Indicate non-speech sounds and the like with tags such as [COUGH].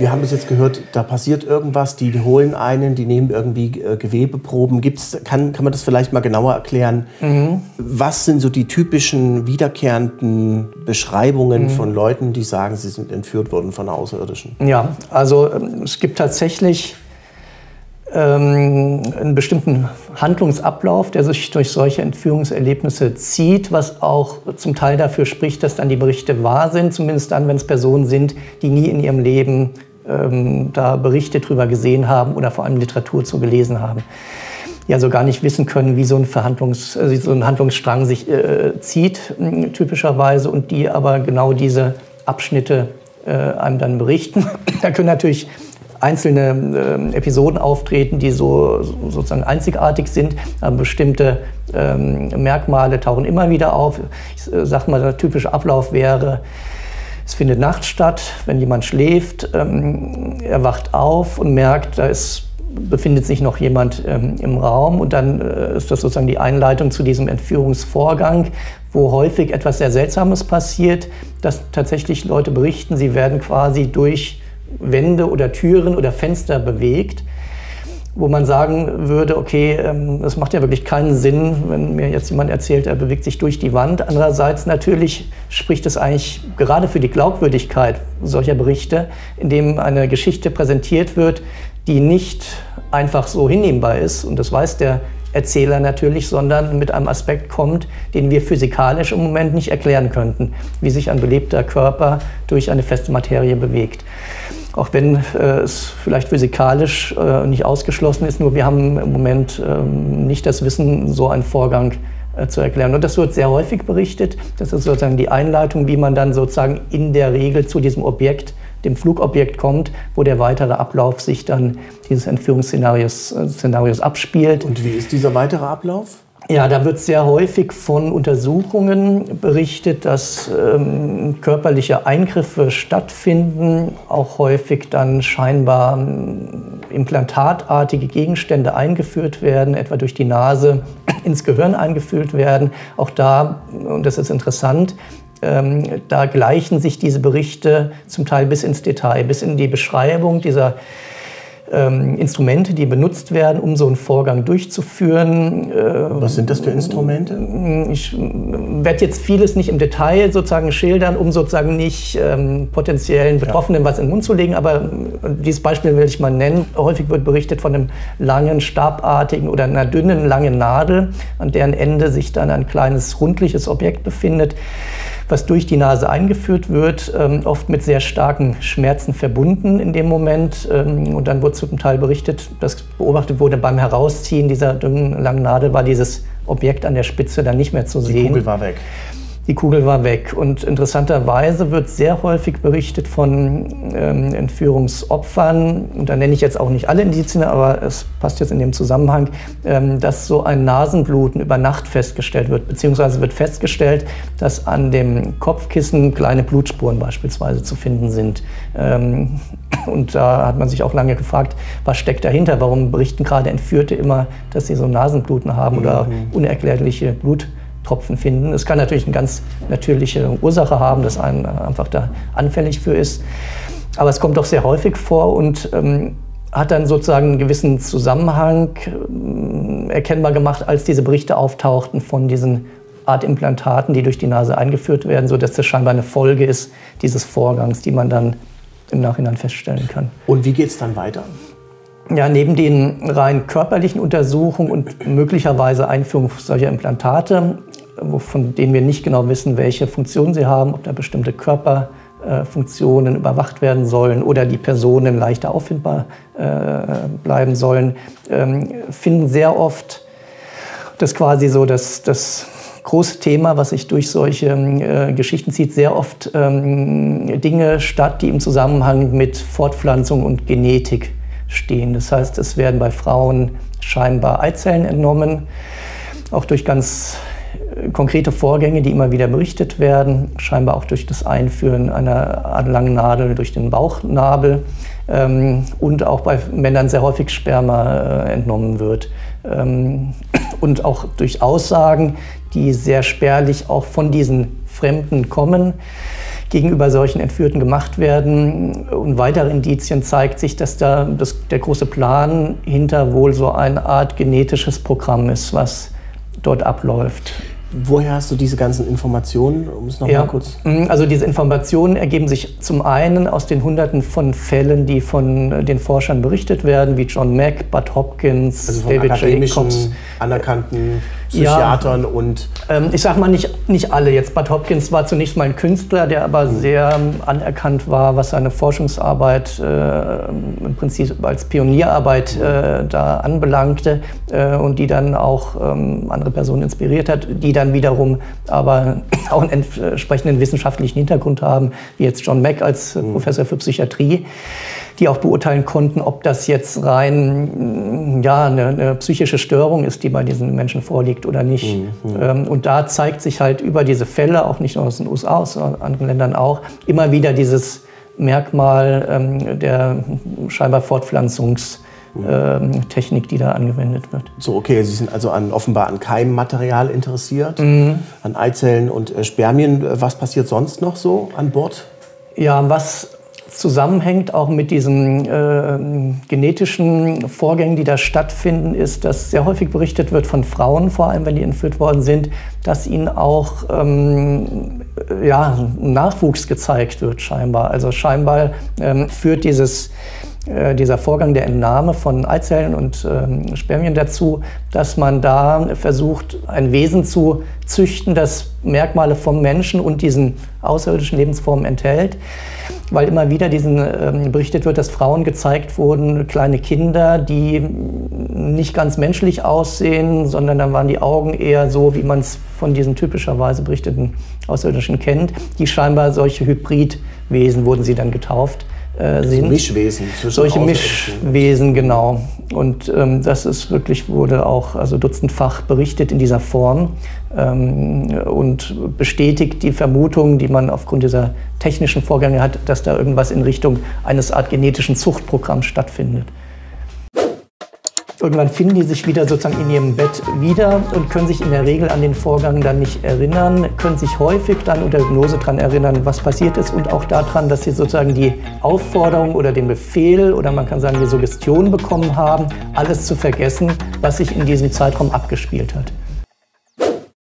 Wir haben bis jetzt gehört, da passiert irgendwas, die holen einen, die nehmen irgendwie äh, Gewebeproben. Gibt's, kann, kann man das vielleicht mal genauer erklären? Mhm. Was sind so die typischen wiederkehrenden Beschreibungen mhm. von Leuten, die sagen, sie sind entführt worden von Außerirdischen? Ja, also ähm, es gibt tatsächlich ähm, einen bestimmten Handlungsablauf, der sich durch solche Entführungserlebnisse zieht, was auch zum Teil dafür spricht, dass dann die Berichte wahr sind, zumindest dann, wenn es Personen sind, die nie in ihrem Leben ähm, da Berichte drüber gesehen haben oder vor allem Literatur zu gelesen haben. Ja, so gar nicht wissen können, wie so ein, Verhandlungs-, äh, so ein Handlungsstrang sich äh, zieht, typischerweise, und die aber genau diese Abschnitte äh, einem dann berichten. [LAUGHS] da können natürlich einzelne äh, Episoden auftreten, die so sozusagen einzigartig sind. Aber bestimmte ähm, Merkmale tauchen immer wieder auf. Ich äh, sag mal, der typische Ablauf wäre, es findet nachts statt, wenn jemand schläft, ähm, er wacht auf und merkt, da ist, befindet sich noch jemand ähm, im Raum und dann äh, ist das sozusagen die Einleitung zu diesem Entführungsvorgang, wo häufig etwas sehr Seltsames passiert, dass tatsächlich Leute berichten, sie werden quasi durch Wände oder Türen oder Fenster bewegt, wo man sagen würde, okay, ähm, das macht ja wirklich keinen Sinn, wenn mir jetzt jemand erzählt, er bewegt sich durch die Wand. Andererseits natürlich spricht es eigentlich gerade für die Glaubwürdigkeit solcher Berichte, indem eine Geschichte präsentiert wird, die nicht einfach so hinnehmbar ist. Und das weiß der Erzähler natürlich, sondern mit einem Aspekt kommt, den wir physikalisch im Moment nicht erklären könnten, wie sich ein belebter Körper durch eine feste Materie bewegt. Auch wenn äh, es vielleicht physikalisch äh, nicht ausgeschlossen ist, nur wir haben im Moment äh, nicht das Wissen, so einen Vorgang äh, zu erklären. Und das wird sehr häufig berichtet. Das ist sozusagen die Einleitung, wie man dann sozusagen in der Regel zu diesem Objekt dem Flugobjekt kommt, wo der weitere Ablauf sich dann dieses Entführungsszenarios äh, abspielt. Und wie ist dieser weitere Ablauf? Ja, da wird sehr häufig von Untersuchungen berichtet, dass ähm, körperliche Eingriffe stattfinden, auch häufig dann scheinbar ähm, implantatartige Gegenstände eingeführt werden, etwa durch die Nase [CLEARS THROAT] ins Gehirn eingeführt werden. Auch da, und das ist interessant, ähm, da gleichen sich diese Berichte zum Teil bis ins Detail, bis in die Beschreibung dieser ähm, Instrumente, die benutzt werden, um so einen Vorgang durchzuführen. Äh, Was sind das für Instrumente? Ich werde jetzt vieles nicht im Detail sozusagen schildern, um sozusagen nicht ähm, potenziellen Betroffenen ja. was in den Mund zu legen, aber dieses Beispiel will ich mal nennen. Häufig wird berichtet von einem langen, stabartigen oder einer dünnen, langen Nadel, an deren Ende sich dann ein kleines, rundliches Objekt befindet was durch die Nase eingeführt wird, ähm, oft mit sehr starken Schmerzen verbunden in dem Moment. Ähm, und dann wurde zum Teil berichtet, dass beobachtet wurde beim Herausziehen dieser dünnen, langen Nadel, war dieses Objekt an der Spitze dann nicht mehr zu sehen. Die Kugel war weg die Kugel war weg. Und interessanterweise wird sehr häufig berichtet von ähm, Entführungsopfern, und da nenne ich jetzt auch nicht alle Indizien, aber es passt jetzt in dem Zusammenhang, ähm, dass so ein Nasenbluten über Nacht festgestellt wird, beziehungsweise wird festgestellt, dass an dem Kopfkissen kleine Blutspuren beispielsweise zu finden sind. Ähm, und da hat man sich auch lange gefragt, was steckt dahinter? Warum berichten gerade Entführte immer, dass sie so Nasenbluten haben oder mhm. unerklärliche Blut Tropfen finden. Es kann natürlich eine ganz natürliche Ursache haben, dass einem einfach da anfällig für ist. Aber es kommt doch sehr häufig vor und ähm, hat dann sozusagen einen gewissen Zusammenhang äh, erkennbar gemacht, als diese Berichte auftauchten von diesen Art Implantaten, die durch die Nase eingeführt werden, sodass das scheinbar eine Folge ist dieses Vorgangs, die man dann im Nachhinein feststellen kann. Und wie geht es dann weiter? Ja, neben den rein körperlichen Untersuchungen und möglicherweise Einführung solcher Implantate von denen wir nicht genau wissen, welche Funktion sie haben, ob da bestimmte Körperfunktionen überwacht werden sollen oder die Personen leichter auffindbar äh, bleiben sollen, ähm, finden sehr oft das quasi so das, das große Thema, was sich durch solche äh, Geschichten zieht, sehr oft ähm, Dinge statt, die im Zusammenhang mit Fortpflanzung und Genetik stehen. Das heißt, es werden bei Frauen scheinbar Eizellen entnommen, auch durch ganz konkrete Vorgänge, die immer wieder berichtet werden, scheinbar auch durch das Einführen einer langen Nadel durch den Bauchnabel ähm, und auch bei Männern sehr häufig Sperma äh, entnommen wird. Ähm, und auch durch Aussagen, die sehr spärlich auch von diesen Fremden kommen gegenüber solchen Entführten gemacht werden. Und weitere Indizien zeigt sich, dass da das, der große Plan hinter wohl so eine Art genetisches Programm ist, was dort abläuft. Woher hast du diese ganzen Informationen? Um es noch ja, mal kurz. Mm, also diese Informationen ergeben sich zum einen aus den Hunderten von Fällen, die von den Forschern berichtet werden, wie John Mack, Bud Hopkins, also David Jacobs, anerkannten Psychiatern ja, und. Ähm, ich sag mal nicht, nicht alle. Jetzt Bud Hopkins war zunächst mal ein Künstler, der aber sehr anerkannt war, was seine Forschungsarbeit äh, im Prinzip als Pionierarbeit äh, da anbelangte äh, und die dann auch ähm, andere Personen inspiriert hat, die dann wiederum aber [CLEARS THROAT] auch einen entsprechenden wissenschaftlichen Hintergrund haben, wie jetzt John Mack als mhm. Professor für Psychiatrie die auch beurteilen konnten, ob das jetzt rein ja, eine, eine psychische Störung ist, die bei diesen Menschen vorliegt oder nicht. Mhm. Ähm, und da zeigt sich halt über diese Fälle, auch nicht nur aus den USA, aus anderen Ländern auch, immer wieder dieses Merkmal ähm, der scheinbar Fortpflanzungs- Technik, die da angewendet wird. So, okay, Sie sind also an, offenbar an Keimmaterial interessiert, mhm. an Eizellen und äh, Spermien. Was passiert sonst noch so an Bord? Ja, was zusammenhängt auch mit diesen äh, genetischen Vorgängen, die da stattfinden, ist, dass sehr häufig berichtet wird von Frauen, vor allem wenn die entführt worden sind, dass ihnen auch ähm, ja, Nachwuchs gezeigt wird scheinbar. Also scheinbar ähm, führt dieses dieser Vorgang der Entnahme von Eizellen und ähm, Spermien dazu, dass man da versucht, ein Wesen zu züchten, das Merkmale vom Menschen und diesen außerirdischen Lebensformen enthält. Weil immer wieder diesen, ähm, berichtet wird, dass Frauen gezeigt wurden, kleine Kinder, die nicht ganz menschlich aussehen, sondern dann waren die Augen eher so, wie man es von diesen typischerweise berichteten Außerirdischen kennt, die scheinbar solche Hybridwesen wurden sie dann getauft äh, sind. Mischwesen. Solche Mischwesen, genau. Und ähm, das ist wirklich, wurde auch also dutzendfach berichtet in dieser Form ähm, und bestätigt die Vermutung, die man aufgrund dieser technischen Vorgänge hat, dass da irgendwas in Richtung eines Art genetischen Zuchtprogramms stattfindet. Irgendwann finden die sich wieder sozusagen in ihrem Bett wieder und können sich in der Regel an den Vorgang dann nicht erinnern, können sich häufig dann unter Hypnose daran erinnern, was passiert ist und auch daran, dass sie sozusagen die Aufforderung oder den Befehl oder man kann sagen die Suggestion bekommen haben, alles zu vergessen, was sich in diesem Zeitraum abgespielt hat.